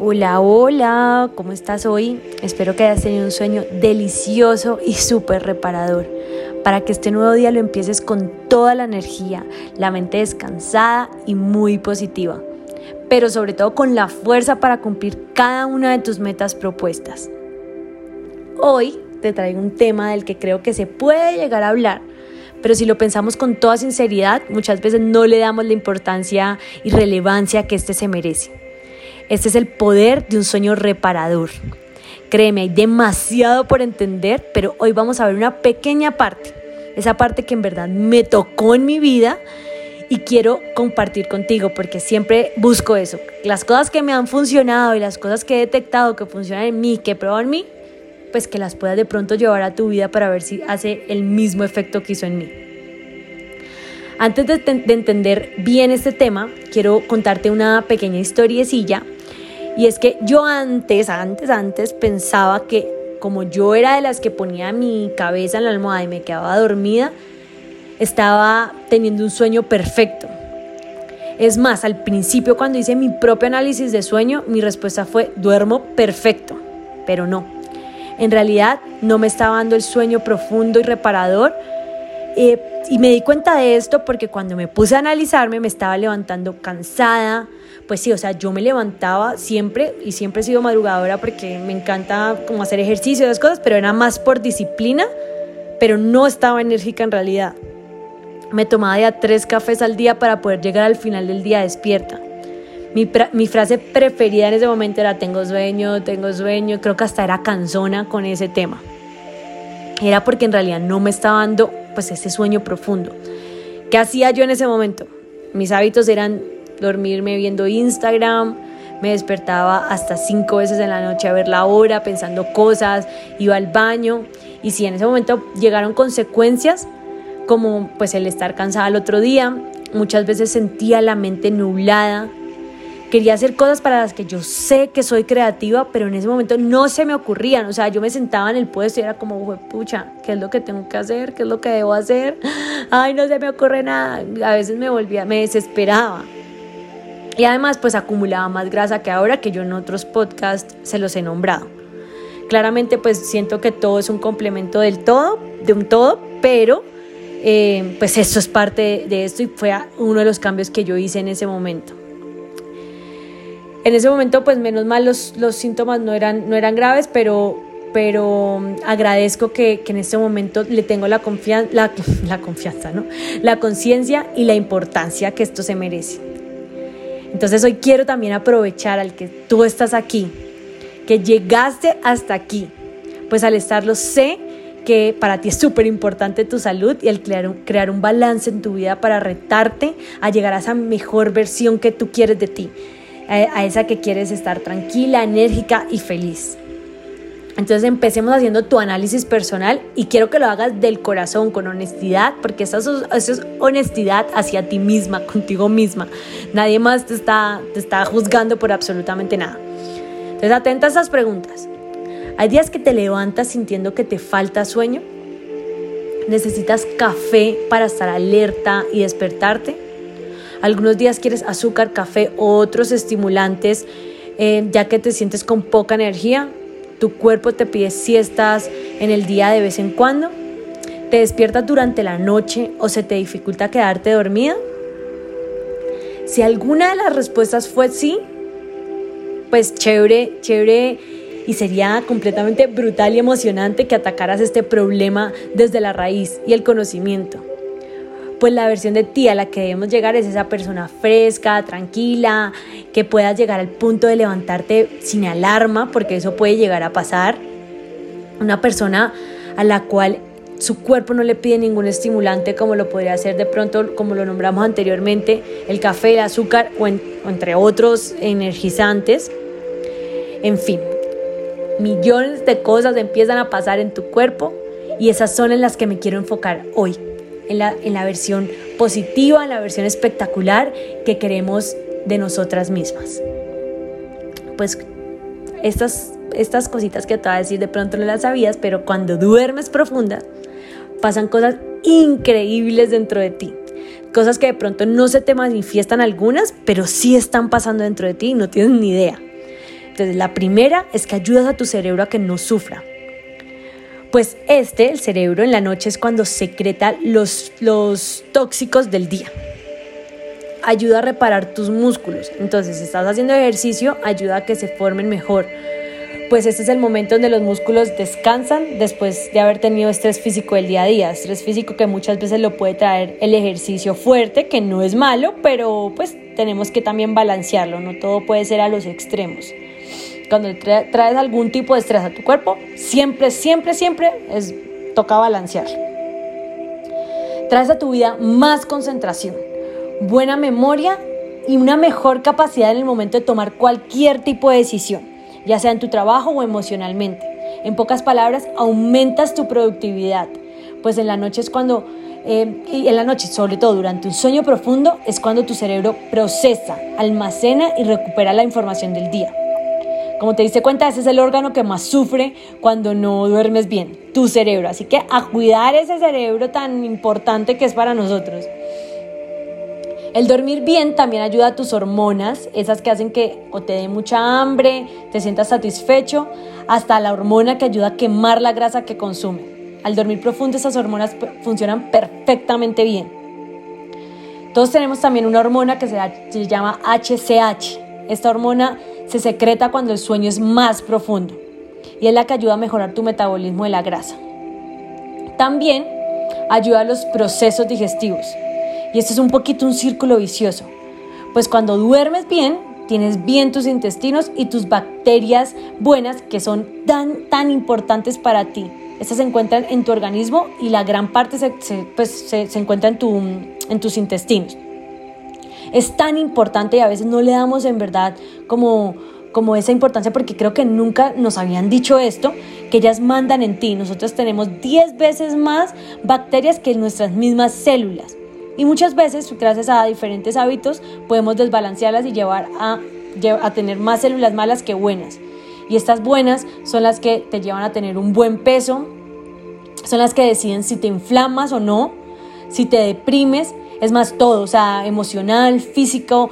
Hola, hola, ¿cómo estás hoy? Espero que hayas tenido un sueño delicioso y súper reparador, para que este nuevo día lo empieces con toda la energía, la mente descansada y muy positiva, pero sobre todo con la fuerza para cumplir cada una de tus metas propuestas. Hoy te traigo un tema del que creo que se puede llegar a hablar, pero si lo pensamos con toda sinceridad, muchas veces no le damos la importancia y relevancia que este se merece. Este es el poder de un sueño reparador. Créeme, hay demasiado por entender, pero hoy vamos a ver una pequeña parte, esa parte que en verdad me tocó en mi vida y quiero compartir contigo porque siempre busco eso. Las cosas que me han funcionado y las cosas que he detectado que funcionan en mí, que prueban en mí, pues que las puedas de pronto llevar a tu vida para ver si hace el mismo efecto que hizo en mí. Antes de, de entender bien este tema, quiero contarte una pequeña historiecilla y es que yo antes, antes, antes pensaba que como yo era de las que ponía mi cabeza en la almohada y me quedaba dormida, estaba teniendo un sueño perfecto. Es más, al principio cuando hice mi propio análisis de sueño, mi respuesta fue duermo perfecto, pero no. En realidad no me estaba dando el sueño profundo y reparador. Eh, y me di cuenta de esto porque cuando me puse a analizarme me estaba levantando cansada, pues sí, o sea, yo me levantaba siempre y siempre he sido madrugadora porque me encanta como hacer ejercicio y esas cosas, pero era más por disciplina, pero no estaba enérgica en realidad. Me tomaba ya tres cafés al día para poder llegar al final del día despierta. Mi, mi, frase preferida en ese momento era tengo sueño, tengo sueño, creo que hasta era cansona con ese tema. Era porque en realidad no me estaba dando pues ese sueño profundo. ¿Qué hacía yo en ese momento? Mis hábitos eran dormirme viendo Instagram, me despertaba hasta cinco veces en la noche a ver la hora, pensando cosas, iba al baño y si en ese momento llegaron consecuencias como pues el estar cansada el otro día, muchas veces sentía la mente nublada, quería hacer cosas para las que yo sé que soy creativa, pero en ese momento no se me ocurrían. O sea, yo me sentaba en el puesto y era como, pucha, ¿qué es lo que tengo que hacer? ¿Qué es lo que debo hacer? Ay, no se me ocurre nada. A veces me volvía, me desesperaba. Y además pues acumulaba más grasa que ahora que yo en otros podcasts se los he nombrado. Claramente pues siento que todo es un complemento del todo, de un todo, pero eh, pues eso es parte de esto y fue uno de los cambios que yo hice en ese momento. En ese momento pues menos mal los, los síntomas no eran, no eran graves, pero, pero agradezco que, que, en este momento le tengo la, confianza, la, la confianza, ¿no? La conciencia y la importancia que esto se merece. Entonces hoy quiero también aprovechar al que tú estás aquí, que llegaste hasta aquí. Pues al estarlo sé que para ti es súper importante tu salud y el crear un, crear un balance en tu vida para retarte a llegar a esa mejor versión que tú quieres de ti, a esa que quieres estar tranquila, enérgica y feliz. Entonces empecemos haciendo tu análisis personal y quiero que lo hagas del corazón, con honestidad, porque eso es, honestidad hacia ti misma, contigo misma. Nadie más te está, te está juzgando por absolutamente nada. Entonces atenta a esas preguntas. ¿Hay días que te levantas sintiendo que te falta sueño? ¿Necesitas café para estar alerta y despertarte? Algunos días quieres azúcar, café o otros estimulantes eh, ya que te sientes con poca energía tu cuerpo te pide siestas en el día de vez en cuando, te despiertas durante la noche o se te dificulta quedarte dormida. Si alguna de las respuestas fue sí, pues chévere, chévere y sería completamente brutal y emocionante que atacaras este problema desde la raíz y el conocimiento pues la versión de ti a la que debemos llegar es esa persona fresca, tranquila, que puedas llegar al punto de levantarte sin alarma, porque eso puede llegar a pasar. Una persona a la cual su cuerpo no le pide ningún estimulante como lo podría hacer de pronto, como lo nombramos anteriormente, el café, el azúcar o, o entre otros energizantes. En fin, millones de cosas empiezan a pasar en tu cuerpo y esas son en las que me quiero enfocar hoy en la, versión positiva, en la versión espectacular que queremos de nosotras mismas. Pues estas, estas cositas que te voy a decir de pronto no las sabías, pero cuando duermes profunda, pasan cosas increíbles dentro de ti. Cosas que de pronto no se te manifiestan algunas, pero sí están pasando dentro de ti y no tienes ni idea. Entonces, la primera es que ayudas a tu cerebro a que no sufra. Pues este, el cerebro, en la noche es cuando secreta los, los tóxicos del día. Ayuda a reparar tus músculos. Entonces, si estás haciendo ejercicio, ayuda a que se formen mejor. Pues este es el momento donde los músculos descansan después de haber tenido estrés físico del día a día. Estrés físico que muchas veces lo puede traer el ejercicio fuerte, que no es malo, pero pues tenemos que también balancearlo. No todo puede ser a los extremos cuando traes algún tipo de estrés a tu cuerpo, siempre, siempre, siempre es, toca balancear. Traes a tu vida más concentración, buena memoria y una mejor capacidad en el momento de tomar cualquier tipo de decisión, ya sea en tu trabajo o emocionalmente. En pocas palabras, aumentas tu productividad, pues en la noche es cuando, eh, y en la noche, sobre todo durante un sueño profundo, es cuando tu cerebro procesa, almacena y recupera la información del día. Como te diste cuenta, ese es el órgano que más sufre cuando no duermes bien, tu cerebro. Así que a cuidar ese cerebro tan importante que es para nosotros. El dormir bien también ayuda a tus hormonas, esas que hacen que o te dé mucha hambre, te sientas satisfecho, hasta la hormona que ayuda a quemar la grasa que consume. Al dormir profundo esas hormonas funcionan perfectamente bien. Todos tenemos también una hormona que se, se llama HCH. Esta hormona se secreta cuando el sueño es más profundo y es la que ayuda a mejorar tu metabolismo de la grasa. También ayuda a los procesos digestivos y esto es un poquito un círculo vicioso, pues cuando duermes bien, tienes bien tus intestinos y tus bacterias buenas que son tan, tan importantes para ti. Estas se encuentran en tu organismo y la gran parte se, pues, encuentra en, tu, en tus intestinos es tan importante y a veces no le damos en verdad como, como esa importancia porque creo que nunca nos habían dicho esto, que ellas mandan en ti. Nosotros tenemos 10 veces más bacterias que nuestras mismas células. Y muchas veces, gracias a diferentes hábitos, podemos desbalancearlas y llevar a, a tener más células malas que buenas. Y estas buenas son las que te llevan a tener un buen peso, son las que deciden si te inflamas o no, si te deprimes es más, todo, o sea, emocional, físico,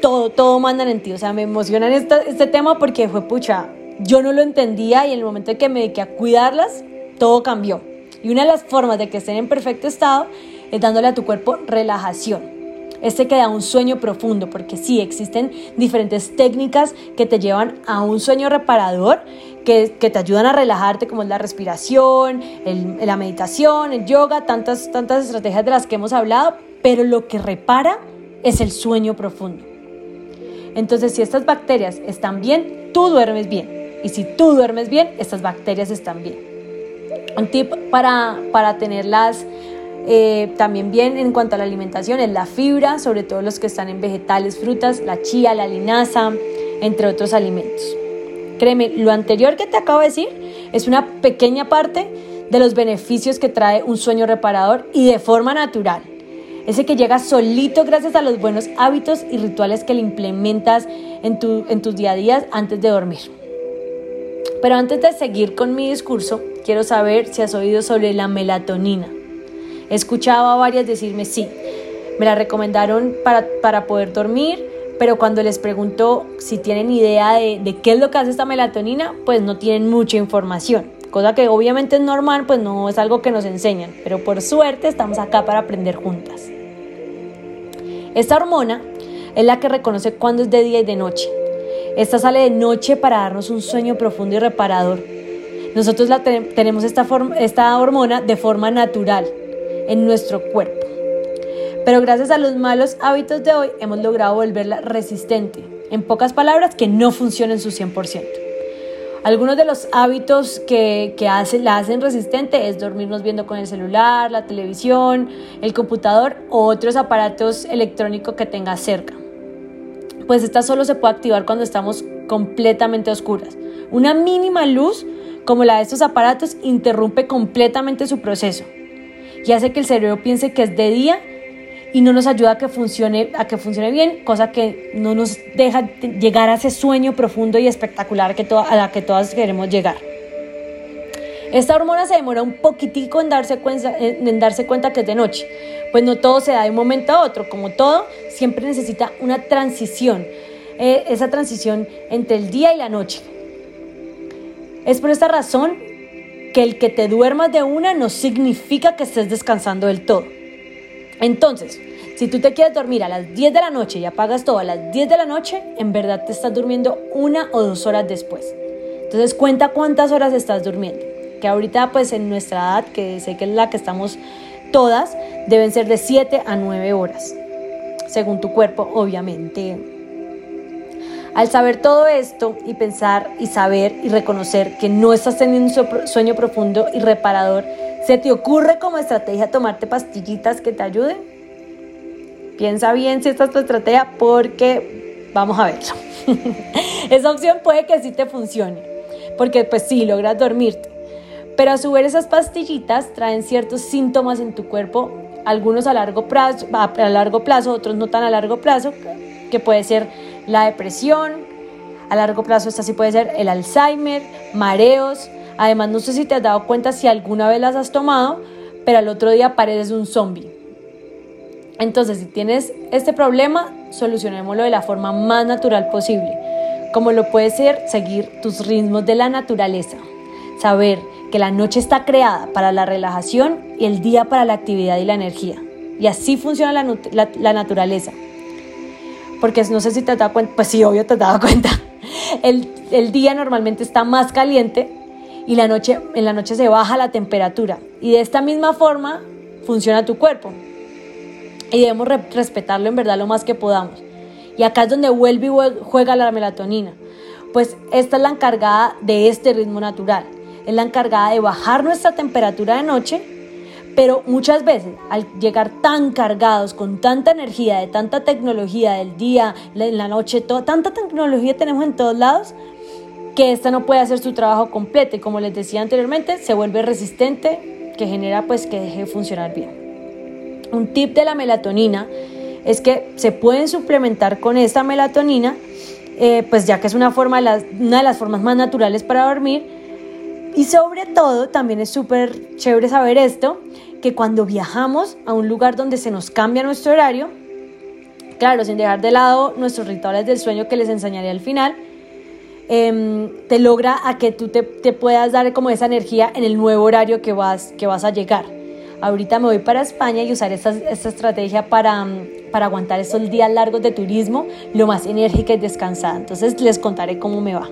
todo, todo mandan en ti. O sea, me emociona este, este tema porque fue pucha, yo no lo entendía y en el momento en que me dediqué a cuidarlas, todo cambió. Y una de las formas de que estén en perfecto estado es dándole a tu cuerpo relajación. Este que da un sueño profundo, porque sí, existen diferentes técnicas que te llevan a un sueño reparador, que, que te ayudan a relajarte, como es la respiración, la meditación, el yoga, tantas, tantas estrategias de las que hemos hablado, pero lo que repara es el sueño profundo. Entonces, si estas bacterias están bien, tú duermes bien. Y si tú duermes bien, estas bacterias están bien. Un tip para, para tenerlas eh, también bien en cuanto a la alimentación es la fibra, sobre todo los que están en vegetales, frutas, la chía, la linaza, entre otros alimentos. Créeme, lo anterior que te acabo de decir es una pequeña parte de los beneficios que trae un sueño reparador y de forma natural ese que llega solito gracias a los buenos hábitos y rituales que le implementas en, tu, en tus día a día antes de dormir. Pero antes de seguir con mi discurso, quiero saber si has oído sobre la melatonina. He escuchado a varias decirme sí, me la recomendaron para, para poder dormir, pero cuando les pregunto si tienen idea de, de qué es lo que hace esta melatonina, pues no tienen mucha información cosa que obviamente es normal, pues no es algo que nos enseñan, pero por suerte estamos acá para aprender juntas. Esta hormona es la que reconoce cuándo es de día y de noche. Esta sale de noche para darnos un sueño profundo y reparador. Nosotros la tenemos esta, esta hormona de forma natural en nuestro cuerpo. Pero gracias a los malos hábitos de hoy hemos logrado volverla resistente. En pocas palabras, que no funciona en su 100%. Algunos de los hábitos que, que la hacen resistente es dormirnos viendo con el celular, la televisión, el computador o otros aparatos electrónicos que tengas cerca. Pues esta solo se puede activar cuando estamos completamente oscuras. Una mínima luz como la de estos aparatos interrumpe completamente su proceso y hace que el cerebro piense que es de día y no nos ayuda a que funcione, a que funcione bien, cosa que no nos deja llegar a ese sueño profundo y espectacular que a la que todas queremos llegar. Esta hormona se demora un poquitico en darse, cuenta, en darse cuenta que es de noche, pues no todo se da de un momento a otro, como todo, siempre necesita una transición. eh, esa transición entre el día y la noche. Es por esta razón que el que te duermas de una no significa que estés descansando del todo. Entonces, si tú te quieres dormir a las 10 de la noche y apagas todo a las 10 de la noche, en verdad te estás durmiendo una o dos horas después. Entonces cuenta cuántas horas estás durmiendo. Que ahorita pues en nuestra edad, que sé que es la que estamos todas, deben ser de 7 a 9 horas, según tu cuerpo obviamente. Al saber todo esto y pensar y saber y reconocer que no estás teniendo un sueño profundo y reparador, ¿se te ocurre como estrategia tomarte pastillitas que te ayuden? Piensa bien si esta es tu estrategia porque vamos a verlo. Esa opción puede que sí te funcione, porque pues sí, logras dormirte. Pero a su vez esas pastillitas traen ciertos síntomas en tu cuerpo, algunos a largo plazo, a largo plazo, otros no tan a largo plazo, que puede ser la depresión, a largo plazo esta sí puede ser el Alzheimer, mareos. Además, no sé si te has dado cuenta si alguna vez las has tomado, pero al otro día pareces un zombie. Entonces, si tienes este problema, solucionémoslo de la forma más natural posible, como lo puede ser seguir tus ritmos de la naturaleza, saber que la noche está creada para la relajación y el día para la actividad y la energía. Y así funciona la, naturaleza. Porque no sé si te has dado cuenta, pues sí, obvio te has dado cuenta. El, el día normalmente está más caliente y la noche, en la noche se baja la temperatura. Y de esta misma forma funciona tu cuerpo. Y debemos respetarlo en verdad lo más que podamos. Y acá es donde vuelve y juega la melatonina. Pues esta es la encargada de este ritmo natural es la encargada de bajar nuestra temperatura de noche, pero muchas veces al llegar tan cargados, con tanta energía, de tanta tecnología del día, en la noche, tanta tecnología tenemos en todos lados, que esta no puede hacer su trabajo completo y como les decía anteriormente, se vuelve resistente, que genera pues que deje de funcionar bien. Un tip de la melatonina es que se pueden suplementar con esta melatonina, eh, pues ya que es una, forma una de las formas más naturales para dormir, y sobre todo, también es súper chévere saber esto, que cuando viajamos a un lugar donde se nos cambia nuestro horario, claro, sin dejar de lado nuestros rituales del sueño que les enseñaré al final, em, te logra a que tú te, puedas dar como esa energía en el nuevo horario que vas, que vas a llegar. Ahorita me voy para España y usar esta, esta estrategia para, para aguantar estos días largos de turismo lo más enérgica y descansada. Entonces les contaré cómo me va.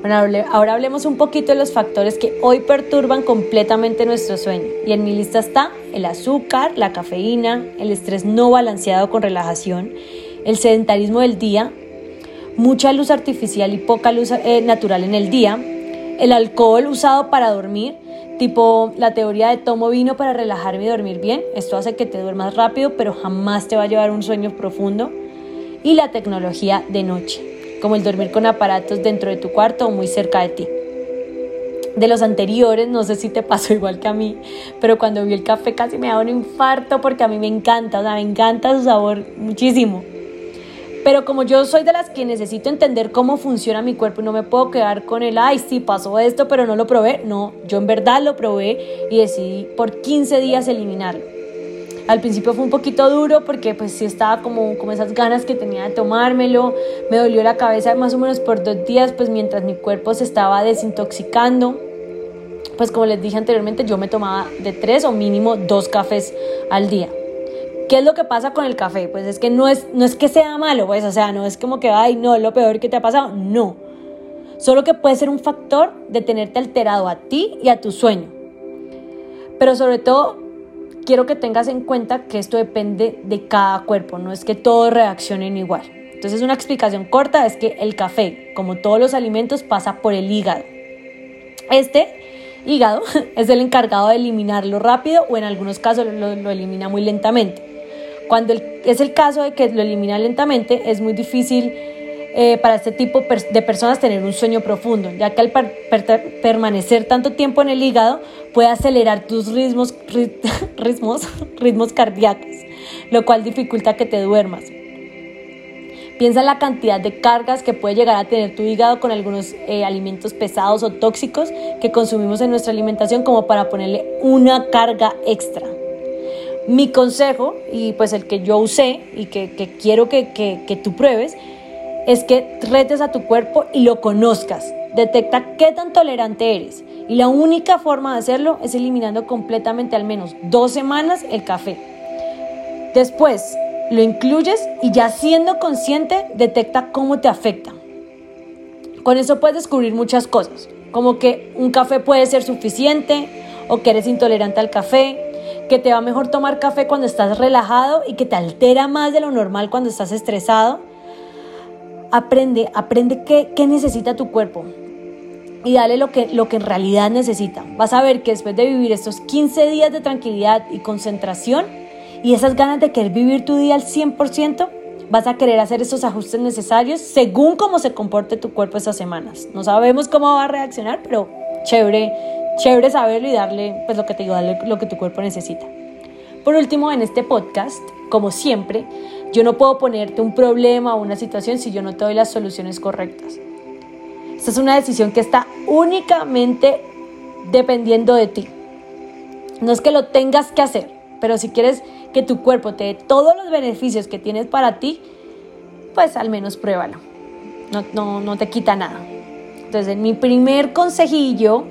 Bueno, ahora hablemos un poquito de los factores que hoy perturban completamente nuestro sueño. Y en mi lista está el azúcar, la cafeína, el estrés no balanceado con relajación, el sedentarismo del día, mucha luz artificial y poca luz eh, natural en el día, el alcohol usado para dormir, tipo la teoría de tomo vino para relajarme y dormir bien, esto hace que te duermas rápido, pero jamás te va a llevar un sueño profundo, y la tecnología de noche como el dormir con aparatos dentro de tu cuarto o muy cerca de ti. De los anteriores, no sé si te pasó igual que a mí, pero cuando vi el café casi me daba un infarto porque a mí me encanta, o sea, me encanta su sabor muchísimo. Pero como yo soy de las que necesito entender cómo funciona mi cuerpo y no me puedo quedar con el, ay, sí, pasó esto, pero no lo probé. No, yo en verdad lo probé y decidí por 15 días eliminarlo. Al principio fue un poquito duro porque pues sí estaba como, como esas ganas que tenía de tomármelo. Me dolió la cabeza más o menos por dos días pues mientras mi cuerpo se estaba desintoxicando. Pues como les dije anteriormente yo me tomaba de tres o mínimo dos cafés al día. ¿Qué es lo que pasa con el café? Pues es que no es, no es que sea malo, pues, o sea, no es como que, ay, no, es lo peor que te ha pasado. No. Solo que puede ser un factor de tenerte alterado a ti y a tu sueño. Pero sobre todo, quiero que tengas en cuenta que esto depende de cada cuerpo, no es que todos reaccionen igual. Entonces una explicación corta es que el café, como todos los alimentos, pasa por el hígado. Este hígado es el encargado de eliminarlo rápido o en algunos casos lo, elimina muy lentamente. Cuando es el caso de que lo elimina lentamente, es muy difícil eh, para este tipo de personas tener un sueño profundo, ya que al permanecer tanto tiempo en el hígado puede acelerar tus ritmos, ritmos, ritmos cardíacos, lo cual dificulta que te duermas. Piensa en la cantidad de cargas que puede llegar a tener tu hígado con algunos eh, alimentos pesados o tóxicos que consumimos en nuestra alimentación como para ponerle una carga extra. Mi consejo, y pues el que yo usé y que, quiero que, que tú pruebes, es que retes a tu cuerpo y lo conozcas. Detecta qué tan tolerante eres. Y la única forma de hacerlo es eliminando completamente al menos dos semanas el café. Después lo incluyes y ya siendo consciente detecta cómo te afecta. Con eso puedes descubrir muchas cosas, como que un café puede ser suficiente o que eres intolerante al café, que te va mejor tomar café cuando estás relajado y que te altera más de lo normal cuando estás estresado. Aprende, aprende qué, qué necesita tu cuerpo y dale lo que, lo que en realidad necesita. Vas a ver que después de vivir estos 15 días de tranquilidad y concentración y esas ganas de querer vivir tu día al 100%, vas a querer hacer esos ajustes necesarios según cómo se comporte tu cuerpo esas semanas. No sabemos cómo va a reaccionar, pero chévere, chévere saberlo y darle pues lo que te digo, darle lo que tu cuerpo necesita. Por último, en este podcast, como siempre, yo no puedo ponerte un problema o una situación si yo no te doy las soluciones correctas. Esta es una decisión que está únicamente dependiendo de ti. No es que lo tengas que hacer, pero si quieres que tu cuerpo te dé todos los beneficios que tienes para ti, pues al menos pruébalo. No, no, no te quita nada. Entonces, mi primer consejillo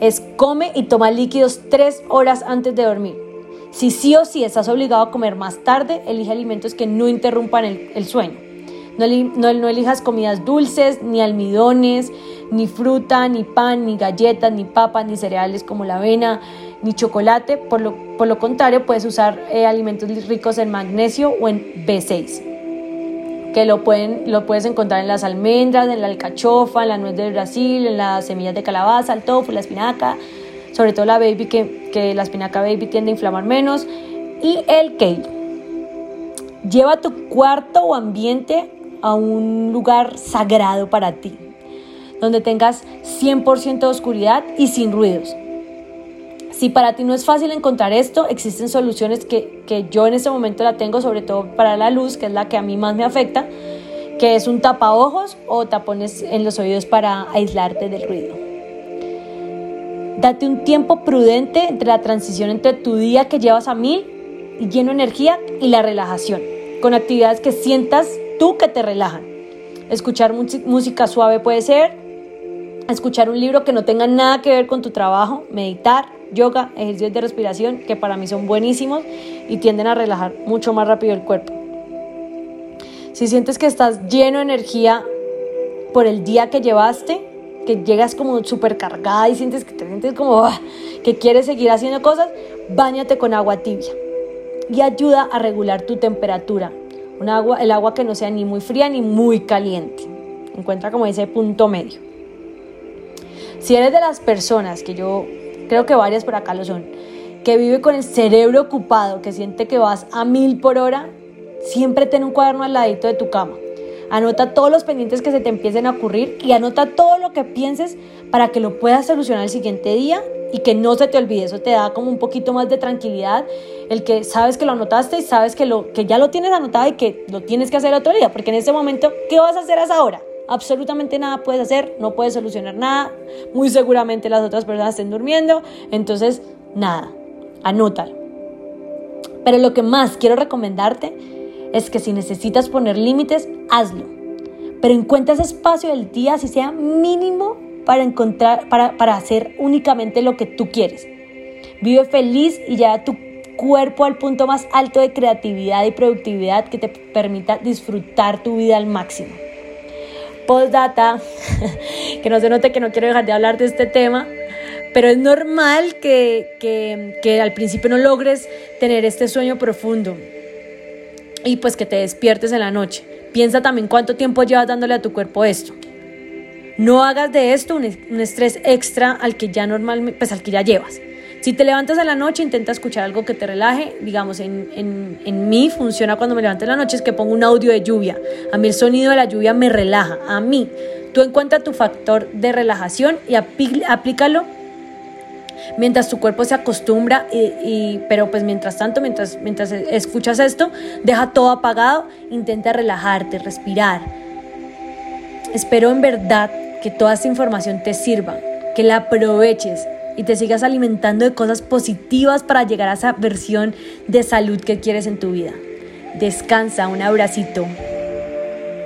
es come y toma líquidos tres horas antes de dormir. Si sí o sí estás obligado a comer más tarde, elige alimentos que no interrumpan el, sueño. No, no, elijas comidas dulces, ni almidones, ni fruta, ni pan, ni galletas, ni papas, ni cereales como la avena, ni chocolate. Por lo, por lo contrario, puedes usar eh, alimentos ricos en magnesio o en B6, que lo, pueden, lo puedes encontrar en las almendras, en la alcachofa, en la nuez de Brasil, en las semillas de calabaza, el tofu, la espinaca, sobre todo la baby, que, que la espinaca baby tiende a inflamar menos, y el kale. Lleva tu cuarto o ambiente a un lugar sagrado para ti, donde tengas 100% de oscuridad y sin ruidos. Si para ti no es fácil encontrar esto, existen soluciones que, que yo en este momento la tengo, sobre todo para la luz, que es la que a mí más me afecta, que es un tapaojos o tapones en los oídos para aislarte del ruido. Date un tiempo prudente entre la transición entre tu día que llevas a mil y lleno de energía y la relajación, con actividades que sientas tú que te relajan. Escuchar música suave puede ser, escuchar un libro que no tenga nada que ver con tu trabajo, meditar, yoga, ejercicios de respiración, que para mí son buenísimos y tienden a relajar mucho más rápido el cuerpo. Si sientes que estás lleno de energía por el día que llevaste, que llegas como súper cargada y sientes que te sientes como ah, que quieres seguir haciendo cosas, báñate con agua tibia y ayuda a regular tu temperatura agua, el agua que no sea ni muy fría ni muy caliente. Encuentra como ese punto medio. Si eres de las personas, que yo creo que varias por acá lo son, que vive con el cerebro ocupado, que siente que vas a mil por hora, siempre ten un cuaderno al ladito de tu cama. Anota todos los pendientes que se te empiecen a ocurrir y anota todo lo que pienses para que lo puedas solucionar el siguiente día y que no se te olvide. Eso te da como un poquito más de tranquilidad, el que sabes que lo anotaste y sabes que, lo, que ya lo tienes anotado y que lo tienes que hacer otro día, porque en ese momento, ¿qué vas a hacer a esa? Absolutamente nada puedes hacer, no puedes solucionar nada, muy seguramente las otras personas estén durmiendo, entonces nada, anótalo. Pero lo que más quiero recomendarte es que si necesitas poner límites, hazlo. Pero encuentra ese espacio del día, si sea mínimo, para encontrar, para, para hacer únicamente lo que tú quieres. Vive feliz y lleva tu cuerpo al punto más alto de creatividad y productividad que te permita disfrutar tu vida al máximo. Postdata, que no se note que no quiero dejar de hablar de este tema, pero es normal que, que, que, al principio no logres tener este sueño profundo y pues que te despiertes en la noche. Piensa también cuánto tiempo llevas dándole a tu cuerpo esto. No hagas de esto un, estrés extra al que ya normalmente, pues al que ya llevas. Si te levantas a la noche, intenta escuchar algo que te relaje. Digamos, en, en, en, mí funciona cuando me levanto en la noche es que pongo un audio de lluvia. A mí el sonido de la lluvia me relaja. A mí. Tú encuentra tu factor de relajación y aplícalo mientras tu cuerpo se acostumbra. Y, pero pues mientras tanto, mientras, mientras escuchas esto, deja todo apagado. Intenta relajarte, respirar. Espero en verdad que toda esta información te sirva, que la aproveches y te sigas alimentando de cosas positivas para llegar a esa versión de salud que quieres en tu vida. Descansa, un abracito.